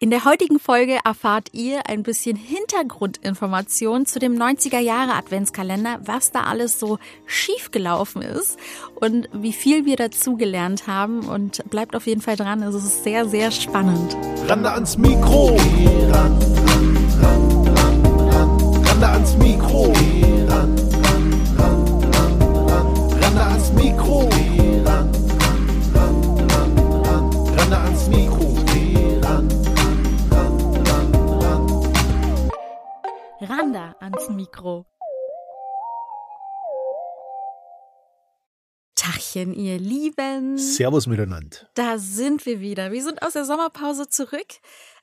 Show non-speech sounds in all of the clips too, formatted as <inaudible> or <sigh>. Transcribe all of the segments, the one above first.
In der heutigen Folge erfahrt ihr ein bisschen Hintergrundinformationen zu dem 90er Jahre Adventskalender, was da alles so schief gelaufen ist und wie viel wir dazu gelernt haben und bleibt auf jeden Fall dran, es ist sehr, sehr spannend. Rande ans Mikro. Ran, ran, ran, ran. Rande ans Mikro. Randa ans Mikro. Tachchen, ihr Lieben. Servus miteinander. Da sind wir wieder. Wir sind aus der Sommerpause zurück.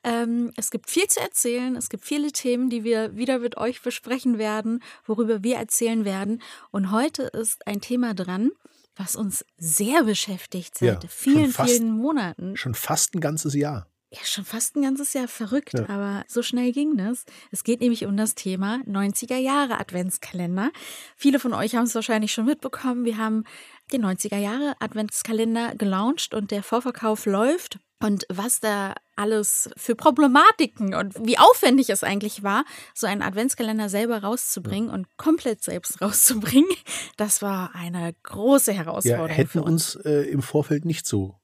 Ähm, es gibt viel zu erzählen. Es gibt viele Themen, die wir wieder mit euch besprechen werden, worüber wir erzählen werden. Und heute ist ein Thema dran, was uns sehr beschäftigt seit Ja, vielen, fast- vielen Monaten. Schon fast ein ganzes Jahr. Ja, schon fast ein ganzes Jahr verrückt, Ja. aber so schnell ging das. Es geht nämlich um das Thema 90er Jahre Adventskalender. Viele von euch haben es wahrscheinlich schon mitbekommen. Wir haben den 90er Jahre Adventskalender gelauncht und der Vorverkauf läuft. Und was da alles für Problematiken und wie aufwendig es eigentlich war, so einen Adventskalender selber rauszubringen und komplett selbst rauszubringen, <laughs> das war eine große Ja, Herausforderung hätten für uns. uns äh, im Vorfeld nicht so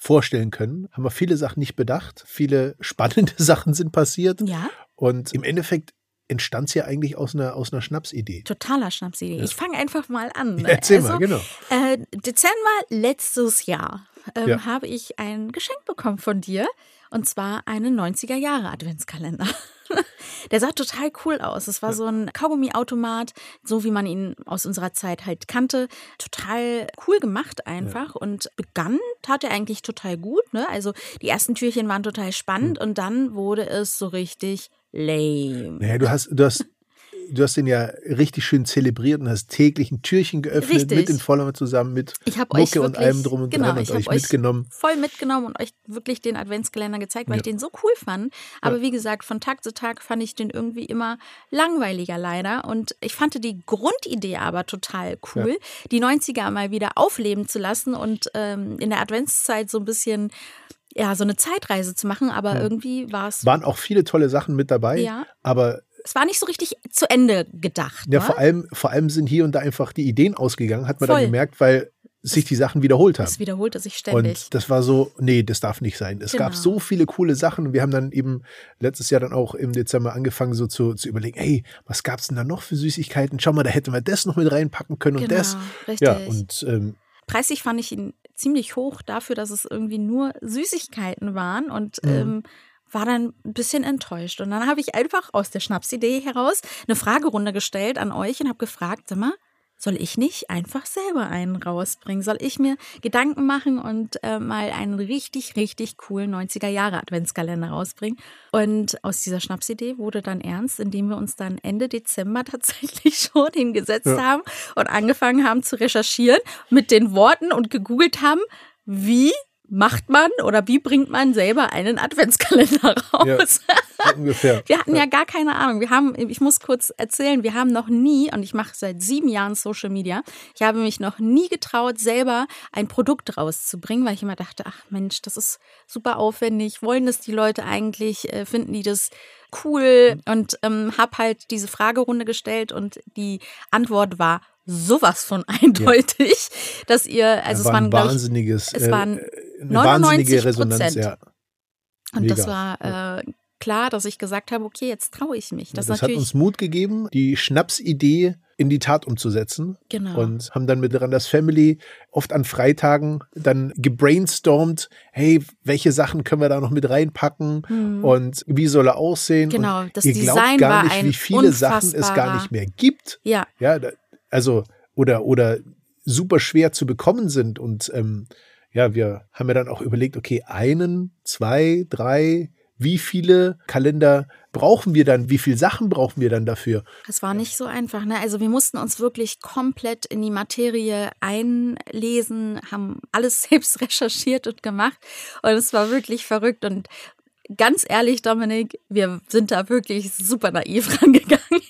vorstellen können. Haben wir viele Sachen nicht bedacht. Viele <laughs> spannende Sachen sind passiert. Ja. Und im Endeffekt entstand es ja eigentlich aus einer, aus einer Schnapsidee. Totaler Schnapsidee. Ja. Ich fange einfach mal an. Ja, erzähl mal, genau. Äh, Dezember letztes Jahr ähm, Ja. habe ich ein Geschenk bekommen von dir. Und zwar einen 90er Jahre Adventskalender. <laughs> Der sah total cool aus. Es war so ein Kaugummiautomat, so wie man ihn aus unserer Zeit halt kannte. Total cool gemacht einfach. Und begann tat er eigentlich total gut. Ne? Also die ersten Türchen waren total spannend Hm. und dann wurde es so richtig lame. Naja, du hast, du hast, du hast den ja richtig schön zelebriert und hast täglich ein Türchen geöffnet Richtig. mit den Followern zusammen, mit Ich habe euch Mucke und wirklich, allem drum und genau, dran und ich euch euch mitgenommen. voll mitgenommen und euch wirklich den Adventskalender gezeigt, weil Ja. ich den so cool fand. Aber wie gesagt, von Tag zu Tag fand ich den irgendwie immer langweiliger leider. Und ich fand die Grundidee aber total cool, die 90er mal wieder aufleben zu lassen und ähm, in der Adventszeit so ein bisschen ja, so eine Zeitreise zu machen, aber irgendwie war es, Waren auch viele tolle Sachen mit dabei, Ja. aber es war nicht so richtig zu Ende gedacht. ja, ne? vor allem, vor allem sind hier und da einfach die Ideen ausgegangen, hat man Voll. dann gemerkt, weil sich die Sachen wiederholt haben. Es wiederholte sich ständig. Und das war so, nee, das darf nicht sein. Es gab Genau. so viele coole Sachen und wir haben dann eben letztes Jahr dann auch im Dezember angefangen, so zu, zu überlegen, ey, was gab's denn da noch für Süßigkeiten? Schau mal, da hätten wir das noch mit reinpacken können und Genau, das. richtig. Ja, und ähm, preislich fand ich ihn ziemlich hoch dafür, dass es irgendwie nur Süßigkeiten waren und Mhm. ähm, war dann ein bisschen enttäuscht. Und dann habe ich einfach aus der Schnapsidee heraus eine Fragerunde gestellt an euch und habe gefragt, sag mal, soll ich nicht einfach selber einen rausbringen? Soll ich mir Gedanken machen und äh, mal einen richtig, richtig coolen 90er Jahre Adventskalender rausbringen? Und aus dieser Schnapsidee wurde dann ernst, indem wir uns dann Ende Dezember <laughs> tatsächlich schon hingesetzt Ja. haben und angefangen haben zu recherchieren mit den Worten und gegoogelt haben, wie macht man oder wie bringt man selber einen Adventskalender <laughs> raus? so ungefähr. Wir hatten ja gar keine Ahnung. Wir haben, ich muss kurz erzählen, wir haben noch nie, und ich mache seit sieben Jahren Social Media, ich habe mich noch nie getraut, selber ein Produkt rauszubringen, weil ich immer dachte, ach Mensch, das ist super aufwendig. Wollen das die Leute eigentlich? Äh, finden die das cool? Und ähm, habe halt diese Fragerunde gestellt und die Antwort war sowas von eindeutig, dass ihr, also es war ein waren, glaube ich, wahnsinniges, es waren äh, eine wahnsinnige 99%. Resonanz, ja. und mega. das war äh, klar, dass ich gesagt habe, okay, jetzt traue ich mich. Das, Das, hat uns Mut gegeben, die Schnapsidee in die Tat umzusetzen. Genau. Und haben dann mit Randers Family oft an Freitagen dann gebrainstormt, hey, welche Sachen können wir da noch mit reinpacken und wie soll er aussehen? Hm. Genau, und das ihr glaubt Design gar war nicht, wie viele Sachen es gar nicht mehr gibt. ja, Ja, da, also, oder, oder super schwer zu bekommen sind. Und ähm, ja, wir haben ja dann auch überlegt, okay, einen, zwei, drei, wie viele Kalender brauchen wir dann? Wie viele Sachen brauchen wir dann dafür? es war nicht so einfach. Ne? Also wir mussten uns wirklich komplett in die Materie einlesen, haben alles <laughs> selbst recherchiert und gemacht. Und es war wirklich verrückt. Und ganz ehrlich, Dominik, wir sind da wirklich super naiv <laughs> rangegangen.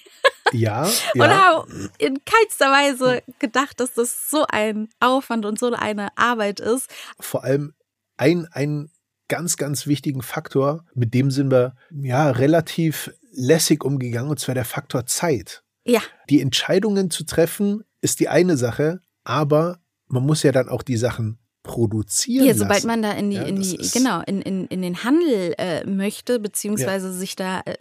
Ja, Und ja. haben in keinster Weise gedacht, dass das so ein Aufwand und so eine Arbeit ist. vor allem ein, ein ganz, ganz wichtigen Faktor, mit dem sind wir ja relativ lässig umgegangen, und zwar der Faktor Zeit. Ja. Die Entscheidungen zu treffen ist die eine Sache, aber man muss ja dann auch die Sachen produzieren Ja, sobald lassen. man da in die, Ja, in die, genau, in, in, in den Handel äh, möchte, beziehungsweise sich da äh,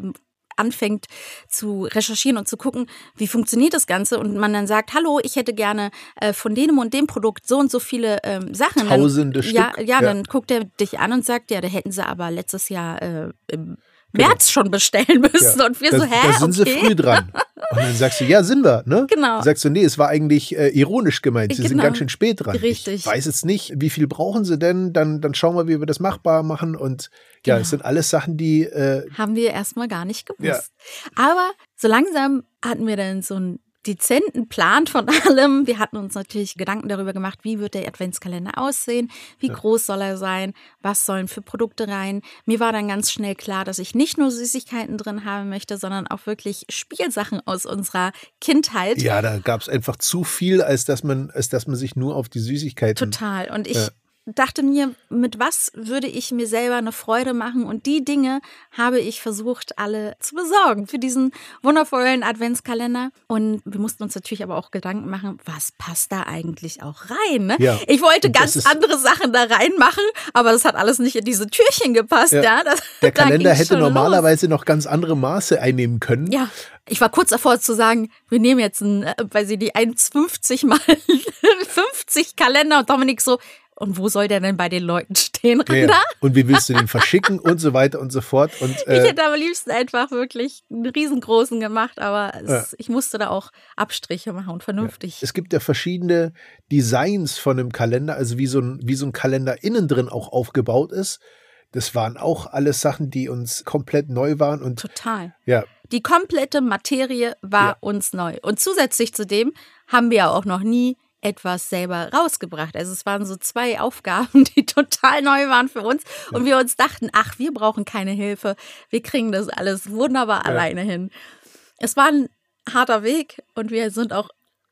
anfängt zu recherchieren und zu gucken, wie funktioniert das Ganze und man dann sagt, hallo, ich hätte gerne äh, von dem und dem Produkt so und so viele ähm, Sachen. Tausende dann, ja, Stück, Ja, ja. dann guckt er dich an und sagt, ja, da hätten sie aber letztes Jahr äh, im März schon bestellen müssen Genau. Ja. und wir da, so, hä, da sind okay. sie früh dran. <laughs> Und dann sagst du, ja, sind wir, ne? Genau. Sagst du, nee, es war eigentlich äh, ironisch gemeint. Sie sind Genau. ganz schön spät dran. Richtig. Ich weiß jetzt nicht, wie viel brauchen sie denn? Dann, dann schauen wir, wie wir das machbar machen. Und ja, Genau. es sind alles Sachen, die äh, haben wir erstmal gar nicht gewusst. Ja. Aber so langsam hatten wir dann so einen dezenten Plan von <laughs> allem. Wir hatten uns natürlich Gedanken darüber gemacht, wie wird der Adventskalender aussehen, wie groß soll er sein, was sollen für Produkte rein. Mir war dann ganz schnell klar, dass ich nicht nur Süßigkeiten drin haben möchte, sondern auch wirklich Spielsachen aus unserer Kindheit. ja, da gab es einfach zu viel, als dass man, als dass man sich nur auf die Süßigkeiten. Total. Und ich Ja. Dachte mir, mit was würde ich mir selber eine Freude machen? Und die Dinge habe ich versucht, alle zu besorgen für diesen wundervollen Adventskalender. Und wir mussten uns natürlich aber auch Gedanken machen, was passt da eigentlich auch rein? Ne? Ja. Ich wollte ganz andere Sachen da reinmachen, aber das hat alles nicht in diese Türchen gepasst. Ja. Ja. Das, Der Kalender hätte schon los. normalerweise noch ganz andere Maße einnehmen können. Ja, ich war kurz davor zu sagen, wir nehmen jetzt äh, weil sie die 1,50 mal <laughs> 50 Kalender und Dominik so, und wo soll der denn bei den Leuten stehen, Ja, Randa? ja. Und wie willst du den verschicken <laughs> und so weiter und so fort. Und Ich äh, hätte am liebsten einfach wirklich einen riesengroßen gemacht, aber es, ich musste da auch Abstriche machen und vernünftig. es gibt ja verschiedene Designs von einem Kalender, also wie so ein, wie so ein Kalender innen drin auch aufgebaut ist. Das waren auch alles Sachen, die uns komplett neu waren und Total. ja, Die komplette Materie war Ja. uns neu. Und zusätzlich zu dem haben wir ja auch noch nie etwas selber rausgebracht. Also es waren so zwei Aufgaben, <laughs> die total neu waren für uns und wir uns dachten, ach, wir brauchen keine Hilfe. Wir kriegen das alles wunderbar alleine hin. Es war ein harter Weg und wir sind auch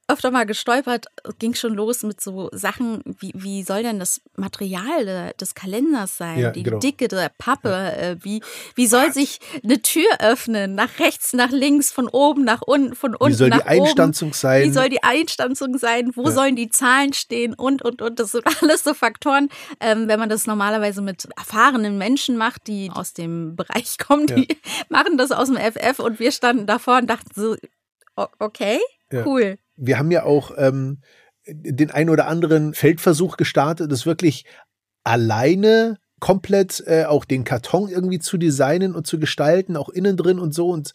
öfter mal gestolpert, Es ging schon los mit so Sachen, wie, wie soll denn das Material de, des Kalenders sein, Ja, die genau. Dicke der Pappe, äh, wie, wie soll sich eine Tür öffnen, nach rechts, nach links, von oben, nach unten, von unten wie soll nach die Einstanzung oben. sein? Wie soll die Einstanzung sein? Wo sollen die Zahlen stehen? Und, und, und. Das sind <laughs> alles so Faktoren. Ähm, wenn man das normalerweise mit erfahrenen Menschen macht, die aus dem Bereich <laughs> kommen, die machen das aus dem FF und wir standen davor und dachten so, okay, Ja. cool. Wir haben ja auch ähm, den ein oder anderen Feldversuch gestartet, das wirklich alleine komplett äh, auch den Karton irgendwie zu designen und zu gestalten, auch innen drin und so. Und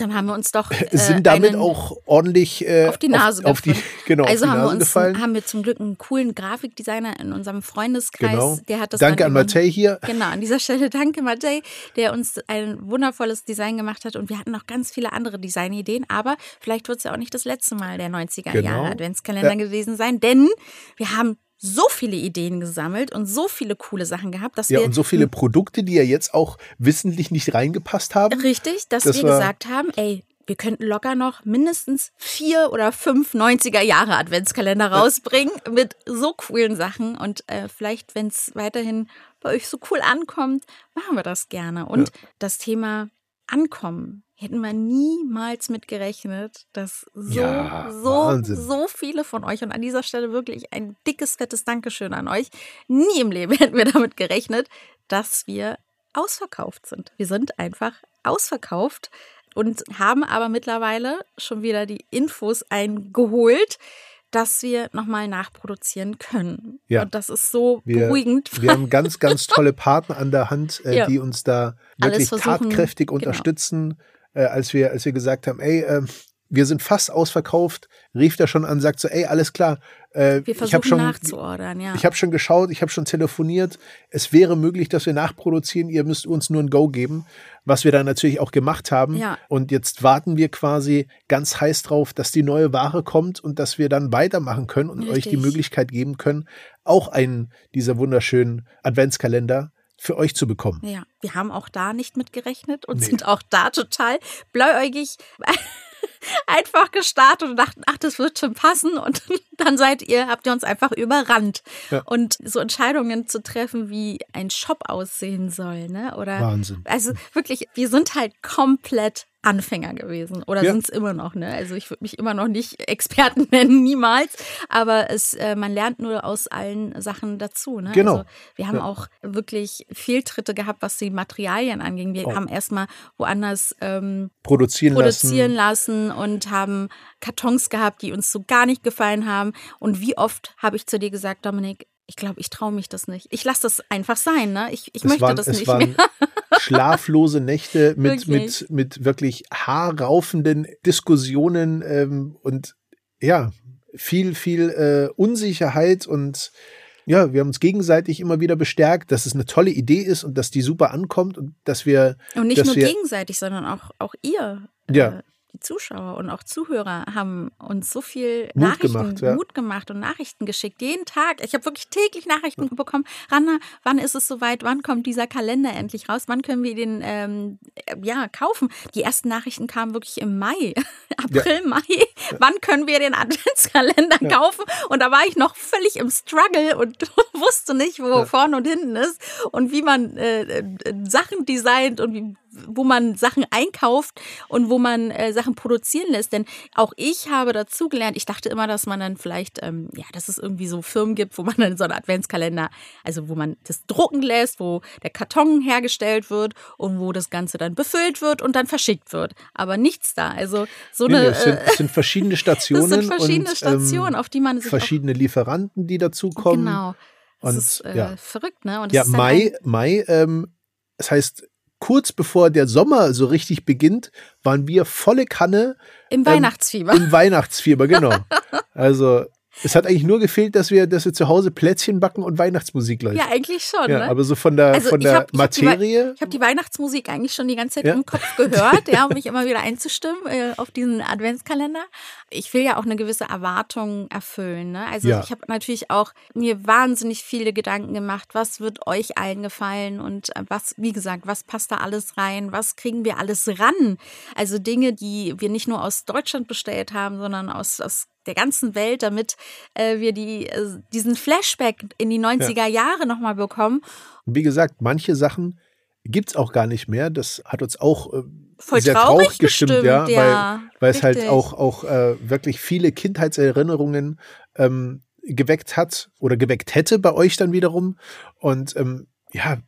Dann haben wir uns doch <laughs> äh, sind damit auch ordentlich äh, auf die Nase auf, <laughs> auf die genau also die haben wir uns gefallen. haben wir zum Glück einen coolen Grafikdesigner in unserem Freundeskreis, genau. der hat das Danke an Matej hier. Genau, an dieser Stelle <laughs> danke Matej, der uns ein wundervolles Design gemacht hat und wir hatten noch ganz viele andere Designideen, aber vielleicht wird es ja auch nicht das letzte Mal der 90er Genau. Jahre Adventskalender Ja. gewesen sein, denn wir haben so viele Ideen gesammelt und so viele coole Sachen gehabt, dass Ja, wir und so viele Produkte, die ja jetzt auch wissentlich nicht reingepasst haben. Richtig, dass Das wir gesagt haben, ey, wir könnten locker noch mindestens vier oder fünf 90er Jahre Adventskalender rausbringen mit so coolen Sachen. Und äh, vielleicht, wenn es weiterhin bei euch so cool ankommt, machen wir das gerne. Und das Thema Ankommen hätten wir niemals mit gerechnet, dass so, Ja, so, Wahnsinn. so viele von euch und an dieser Stelle wirklich ein dickes, fettes Dankeschön an euch. Nie im Leben <laughs> hätten wir damit gerechnet, dass wir ausverkauft sind. Wir sind einfach ausverkauft und haben aber mittlerweile schon wieder die Infos eingeholt, dass wir nochmal nachproduzieren können. Ja. Und das ist so Wir, beruhigend. wir haben <laughs> ganz, ganz tolle Partner an der Hand, äh, Ja. die uns da wirklich tatkräftig genau. Äh, als, wir, als wir gesagt haben, ey, äh, wir sind fast ausverkauft, rief der schon an, sagt so, ey, alles klar. Äh, wir ich versuchen habe schon, nachzuordern, ja. ich habe schon geschaut, ich habe schon telefoniert. Es wäre möglich, dass wir nachproduzieren. Ihr müsst uns nur ein Go geben, was wir dann natürlich auch gemacht haben. Ja. Und jetzt warten wir quasi ganz heiß drauf, dass die neue Ware kommt und dass wir dann weitermachen können und euch die Richtig. Möglichkeit geben können, auch einen dieser wunderschönen Adventskalender für euch zu bekommen. Ja, wir haben auch da nicht mit gerechnet und Nee. sind auch da total blauäugig. <laughs> einfach gestartet und dachten, ach, das wird schon passen. Und <laughs> dann seid ihr, habt ihr uns einfach überrannt. Ja. Und so Entscheidungen zu treffen, wie ein Shop aussehen soll, ne? Oder Wahnsinn. also wirklich, wir sind halt komplett Anfänger gewesen oder Ja. sind es immer noch, ne? Also ich würde mich immer noch nicht <laughs> Experten nennen, niemals. Aber es, äh, man lernt nur aus allen Sachen dazu. Ne? Genau. Also wir haben Ja. auch wirklich Fehltritte gehabt, was die Materialien anging. Wir Oh. haben erstmal woanders ähm, Produzieren, produzieren lassen. lassen und haben Kartons gehabt, die uns so gar nicht gefallen haben. Und wie oft habe ich zu dir gesagt, Dominik, ich glaube, ich traue mich das nicht. Ich lasse das einfach sein, ne? Ich, ich möchte waren, das nicht waren mehr. <laughs> schlaflose Nächte <laughs> mit, Wirklich. mit, mit wirklich haarraufenden Diskussionen ähm, und ja, viel, viel äh, Unsicherheit und ja, wir haben uns gegenseitig immer wieder bestärkt, dass es eine tolle Idee ist und dass die super ankommt und dass wir Und nicht nur wir- gegenseitig, sondern auch, auch ihr, Ja. Zuschauer und auch Zuhörer haben uns so viel Mut Nachrichten, gemacht, ja. Mut gemacht und Nachrichten geschickt. Jeden Tag. Ich habe wirklich täglich Nachrichten bekommen. Ranna, wann ist es soweit? Wann kommt dieser Kalender endlich raus? Wann können wir den ähm, äh, ja, kaufen? Die ersten Nachrichten kamen wirklich im Mai, <laughs> April, Mai. Wann können wir den Adventskalender kaufen? Und da war ich noch völlig im Struggle und <laughs> wusste nicht, wo vorne und hinten ist und wie man äh, äh, Sachen designt und wie, wo man Sachen einkauft und wo man äh, Sachen produzieren lässt. Denn auch ich habe dazugelernt, ich dachte immer, dass man dann vielleicht, ähm, ja, dass es irgendwie so Firmen gibt, wo man dann so einen Adventskalender, also wo man das drucken lässt, wo der Karton hergestellt wird und wo das Ganze dann befüllt wird und dann verschickt wird. Aber nichts da. Also so Nee, eine. es, sind, äh, sind verschiedene <laughs> Stationen. das sind verschiedene und, Stationen, ähm, auf die man sich verschiedene Lieferanten, die dazukommen. Genau. Das Und, ist äh, ja. verrückt, ne? Und Ja, Mai, Mai, ähm, das heißt, kurz bevor der Sommer so richtig beginnt, waren wir volle Kanne im Weihnachtsfieber. im Weihnachtsfieber, genau. <laughs> Also, es hat eigentlich nur gefehlt, dass wir, dass wir zu Hause Plätzchen backen und Weihnachtsmusik läuft. ja, eigentlich schon, Ja, ne? aber so von der, Also von der ich hab die Materie. Ich habe die Weihnachtsmusik eigentlich schon die ganze Zeit Ja. im Kopf gehört, ja, um <laughs> mich immer wieder einzustimmen äh, auf diesen Adventskalender. Ich will ja auch eine gewisse Erwartung erfüllen. Ne? Also Ja. ich habe natürlich auch mir wahnsinnig viele Gedanken gemacht, was wird euch allen gefallen und äh, was, wie gesagt, was passt da alles rein, was kriegen wir alles ran? Also Dinge, die wir nicht nur aus Deutschland bestellt haben, sondern aus, aus der ganzen Welt, damit äh, wir die, äh, diesen Flashback in die 90er Jahre nochmal bekommen. Wie gesagt, manche Sachen gibt's auch gar nicht mehr. Das hat uns auch äh, Voll sehr traurig traurig gestimmt, bestimmt, ja, ja, weil, weil es halt auch, auch äh, wirklich viele Kindheitserinnerungen ähm, geweckt hat oder geweckt hätte bei euch dann wiederum. Und ähm, ja,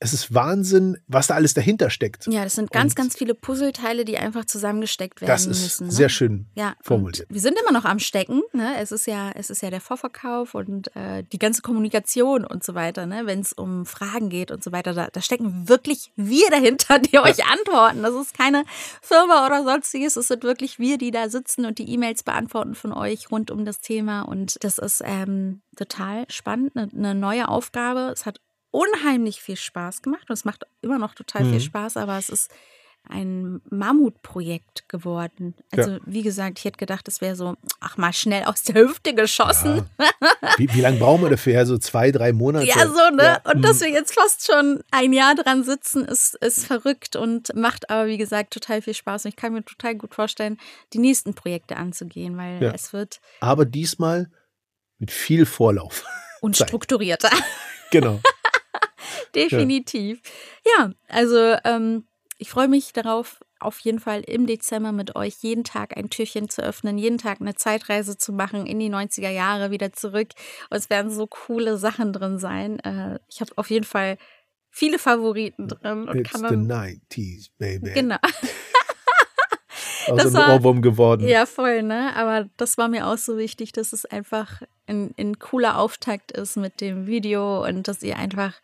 es ist Wahnsinn, was da alles dahinter steckt. Ja, das sind ganz, Und- ganz viele Puzzleteile, die einfach zusammengesteckt werden Das ist müssen. Ne? sehr schön ja, formuliert. Wir sind immer noch am Stecken. Ne? Es ist ja, es ist ja der Vorverkauf und äh, die ganze Kommunikation und so weiter. Ne? Wenn es um Fragen geht und so weiter, da, da stecken wirklich wir dahinter, die euch antworten. Das ist keine Firma oder sonstiges. Es sind wirklich wir, die da sitzen und die E-Mails beantworten von euch rund um das Thema. Und das ist ähm, total spannend, eine, eine neue Aufgabe. Es hat unheimlich viel Spaß gemacht und es macht immer noch total Mhm. viel Spaß, aber es ist ein Mammutprojekt geworden. Also, wie gesagt, ich hätte gedacht, es wäre so, ach mal schnell aus der Hüfte geschossen. Wie, wie lange brauchen wir dafür? Ja, so zwei, drei Monate. Ja, so, ne? Ja, und dass wir jetzt fast schon ein Jahr dran sitzen, ist, ist verrückt und macht aber, wie gesagt, total viel Spaß. Und ich kann mir total gut vorstellen, die nächsten Projekte anzugehen, weil Ja. es wird Aber diesmal mit viel Vorlauf. unstrukturierter. <laughs> genau. <laughs> Definitiv. Ja, also ähm, ich freue mich darauf, auf jeden Fall im Dezember mit euch jeden Tag ein Türchen zu öffnen, jeden Tag eine Zeitreise zu machen in die 90er Jahre wieder zurück. Und es werden so coole Sachen drin sein. Äh, ich habe auf jeden Fall viele Favoriten drin und It's kann the dann. 90s, baby. Genau. <laughs> Also das ein Ohrwurm geworden. Ja, voll, ne? Aber das war mir auch so wichtig, dass es einfach ein, ein cooler Auftakt ist mit dem Video und dass ihr einfach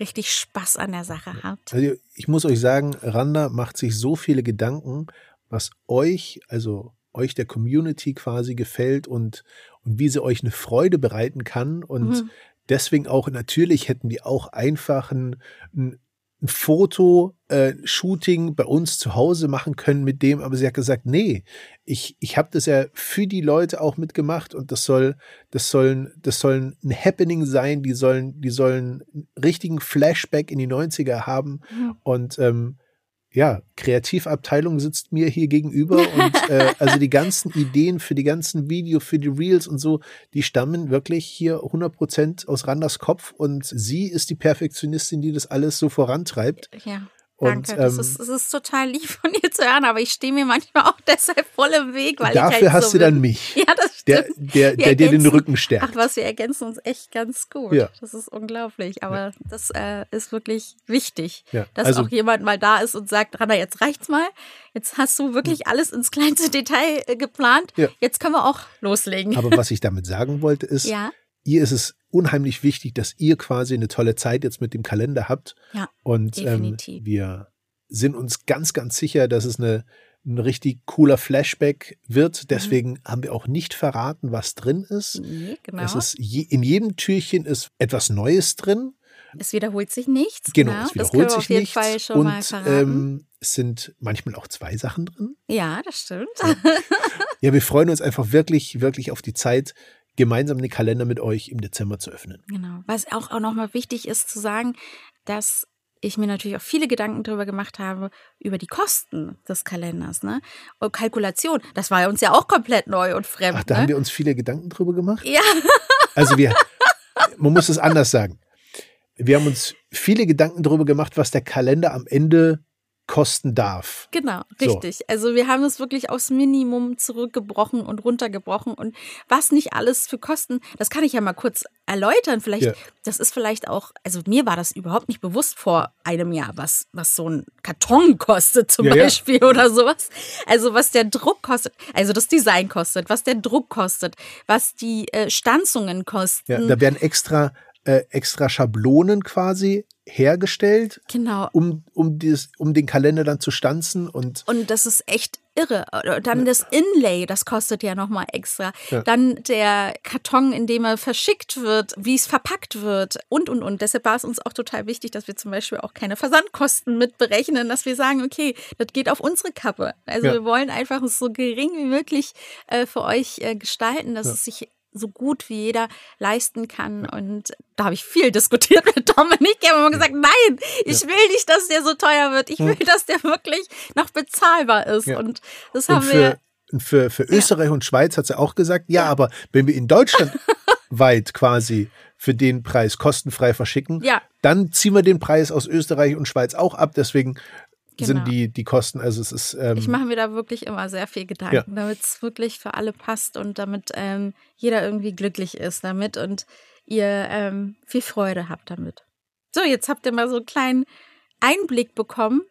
richtig Spaß an der Sache habt. Also ich muss euch sagen, Randa macht sich so viele Gedanken, was euch, also euch der Community quasi gefällt und, und wie sie euch eine Freude bereiten kann. Und Mhm. deswegen auch, natürlich hätten wir auch einfach ein, ein, ein Foto-Shooting bei uns zu Hause machen können mit dem, aber sie hat gesagt, nee, ich, ich habe das ja für die Leute auch mitgemacht und das soll, das sollen, das sollen ein Happening sein, die sollen, die sollen einen richtigen Flashback in die 90er haben. Mhm. Und ähm, ja, Kreativabteilung sitzt mir hier gegenüber und äh, <laughs> also die ganzen Ideen für die ganzen Video, für die Reels und so, die stammen wirklich hier 100% aus Randers Kopf und sie ist die Perfektionistin, die das alles so vorantreibt. Ja. Und, Danke, das, ähm, ist, das ist total lieb von dir zu hören, aber ich stehe mir manchmal auch <laughs> deshalb voll im Weg, weil Dafür ich halt hast so du dann bin. mich, Ja, das der, der, der dir den Rücken Ach stärkt. was, wir ergänzen uns echt ganz gut. Ja. Das ist unglaublich, aber das äh, ist wirklich wichtig, Ja, dass also- auch jemand mal da ist und sagt, Randa, jetzt reicht's mal. Jetzt hast du wirklich alles ins kleinste Detail äh, geplant. Ja. Jetzt können wir auch loslegen. Aber was ich damit sagen wollte, ist, ja, ihr ist es unheimlich wichtig, dass ihr quasi eine tolle Zeit jetzt mit dem Kalender habt. Ja, Und ähm, wir sind uns ganz, ganz sicher, dass es eine, ein richtig cooler Flashback wird. Deswegen haben wir auch nicht verraten, was drin ist. nee, genau. Es ist je, in jedem Türchen ist etwas Neues drin. Es wiederholt sich nichts. Genau, genau. es wiederholt sich auf jeden nichts. Fall schon mal und ähm, es sind manchmal auch zwei Sachen drin. ja, das stimmt. <laughs> Ja, wir freuen uns einfach wirklich, wirklich auf die Zeit, gemeinsam den Kalender mit euch im Dezember zu öffnen. Genau. Was auch, auch nochmal wichtig ist zu sagen, dass ich mir natürlich auch viele Gedanken darüber gemacht habe, über die Kosten des Kalenders, ne? Und Kalkulation, das war uns ja auch komplett neu und fremd. Ach, da ne? haben wir uns viele Gedanken drüber gemacht. ja, <laughs> Also wir, man muss es anders sagen. Wir haben uns viele Gedanken darüber gemacht, was der Kalender am Ende kosten darf. genau, So. richtig. Also wir haben es wirklich aufs Minimum zurückgebrochen und runtergebrochen und was nicht alles für Kosten, das kann ich ja mal kurz erläutern. Vielleicht, Ja. das ist vielleicht auch, also mir war das überhaupt nicht bewusst vor einem Jahr, was, was so ein Karton kostet zum Ja, ja. Beispiel <laughs> oder sowas. Also was der Druck kostet, also das Design kostet, was der Druck kostet, was die äh, Stanzungen kosten. Ja, da werden extra, äh, extra Schablonen quasi hergestellt, genau. um, um, dieses, um den Kalender dann zu stanzen und Und das ist echt irre. Dann das Inlay, das kostet ja nochmal extra. Ja. Dann der Karton, in dem er verschickt wird, wie es verpackt wird und, und, und. Deshalb war es uns auch total wichtig, dass wir zum Beispiel auch keine Versandkosten mit berechnen, dass wir sagen, okay, das geht auf unsere Kappe. Also Ja. wir wollen einfach es so gering wie möglich äh, für euch äh, gestalten, dass Ja. es sich so gut wie jeder leisten kann. Und da habe ich viel diskutiert mit Dominik. Ich habe immer gesagt, nein, ich will nicht, dass der so teuer wird. Ich will, dass der wirklich noch bezahlbar ist. Ja. Und das Und haben wir. für, für, für Österreich und Schweiz hat sie auch gesagt, ja, aber wenn wir in Deutschland <laughs> weit quasi für den Preis kostenfrei verschicken, Ja. dann ziehen wir den Preis aus Österreich und Schweiz auch ab. Deswegen sind Genau. die, die Kosten, also es ist, ähm, Ich mache mir da wirklich immer sehr viel Gedanken, Ja. damit es wirklich für alle passt und damit ähm, jeder irgendwie glücklich ist damit und ihr ähm, viel Freude habt damit. So, jetzt habt ihr mal so einen kleinen Einblick bekommen,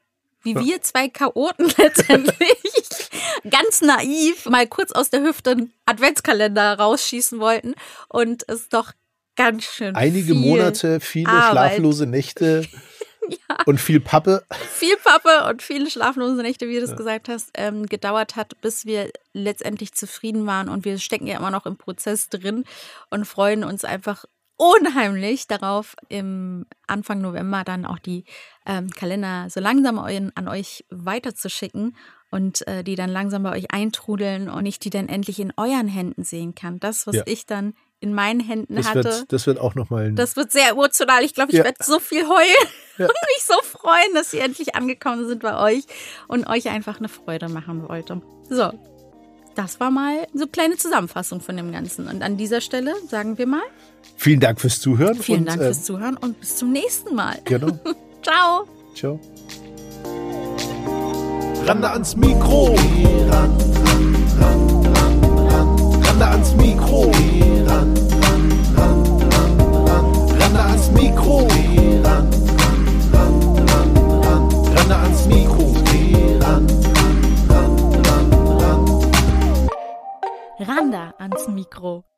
wie Ja. wir zwei Chaoten <laughs> letztendlich ganz naiv mal kurz aus der Hüfte einen Adventskalender rausschießen wollten und es doch ganz schön einige viel, Monate, viele Arbeit. schlaflose Nächte <laughs> <laughs> und viel Pappe. viel Pappe und viele schlaflose Nächte, wie du das gesagt hast, ähm, gedauert hat, bis wir letztendlich zufrieden waren. Und wir stecken ja immer noch im Prozess drin und freuen uns einfach unheimlich darauf, im Anfang November dann auch die ähm, Kalender so langsam an euch weiterzuschicken und äh, die dann langsam bei euch eintrudeln und ich die dann endlich in euren Händen sehen kann. Das, was Ja. ich dann in meinen Händen Das hatte. wird, das wird auch nochmal. Das wird sehr emotional. Ich glaube, ich Ja. werde so viel heulen Ja. <laughs> und mich so freuen, dass sie endlich angekommen sind bei euch und euch einfach eine Freude machen wollte. So, das war mal so eine kleine Zusammenfassung von dem Ganzen. Und an dieser Stelle sagen wir mal Vielen Dank fürs Zuhören. vielen und, Dank fürs Zuhören und bis zum nächsten Mal. Genau. <laughs> Ciao. Ciao. Rande ans Mikro. Ran, ran, ran, ran. Rande ans Mikro. Ran, ran, ran, ran, ran. Rande ans Mikro. Ran, ran, ran, ran, ran. Rande ans Mikro. Ran. Randa ans Mikro.